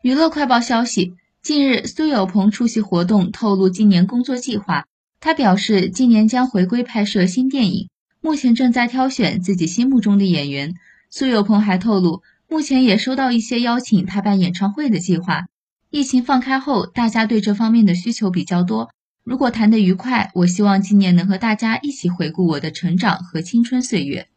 娱乐快报消息近日苏有朋出席活动透露今年工作计划。他表示今年将回归拍摄新电影目前正在挑选自己心目中的演员。苏有朋还透露目前也收到一些邀请他办演唱会的计划。疫情放开后大家对这方面的需求比较多。如果谈得愉快我希望今年能和大家一起回顾我的成长和青春岁月。